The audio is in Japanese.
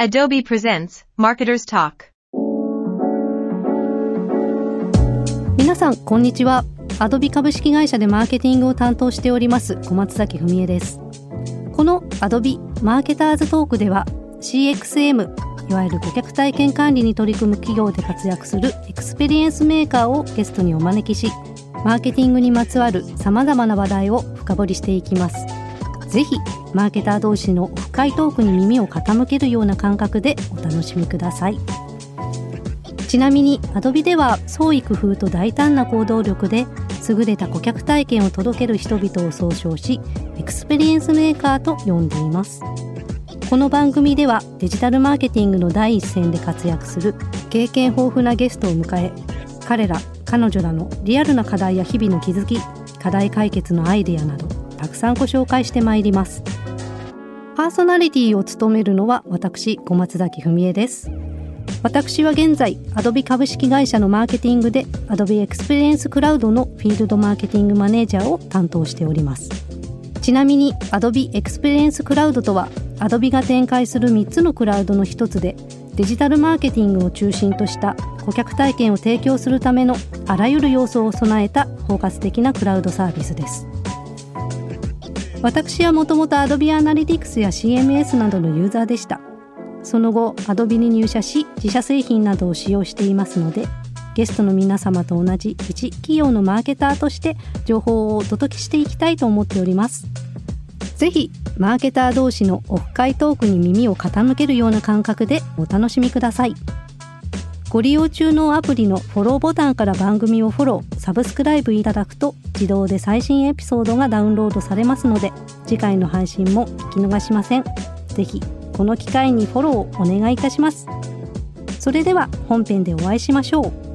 Adobe presents Marketer's Talk. 皆さんこんにちは。アドビ株式会社でマーケティングを担当しております小松崎文江です。このアドビ Marketer's Talk では CXM いわゆる顧客体験管理に取り組む企業で活躍する Experience Maker をゲストにお招きしマーケティングにまつわる様々な話題を深掘りしていきます。ぜひマーケター同士の深いトークに耳を傾けるような感覚でお楽しみください。ちなみに Adobe では創意工夫と大胆な行動力で優れた顧客体験を届ける人々を総称し Experience Maker と呼んでいます。この番組ではデジタルマーケティングの第一線で活躍する経験豊富なゲストを迎え彼ら彼女らのリアルな課題や日々の気づき課題解決のアイデアなどたくさんご紹介してまいります。パーソナリティを務めるのは私小松崎文江です。私は現在 Adobe 株式会社のマーケティングで Adobe Experience Cloud のフィールドマーケティングマネージャーを担当しております。ちなみに Adobe Experience Cloud とは Adobe が展開する3つのクラウドの一つでデジタルマーケティングを中心とした顧客体験を提供するためのあらゆる要素を備えた包括的なクラウドサービスです。私はもともと Adobe Analytics や CMS などのユーザーでした。その後 Adobe に入社し自社製品などを使用していますのでゲストの皆様と同じ一企業のマーケターとして情報をお届けしていきたいと思っております。ぜひマーケター同士のオフ会トークに耳を傾けるような感覚でお楽しみください。ご利用中のアプリのフォローボタンから番組をフォロー、サブスクライブいただくと自動で最新エピソードがダウンロードされますので次回の配信も聞き逃しません。ぜひこの機会にフォローをお願いいたします。それでは本編でお会いしましょう。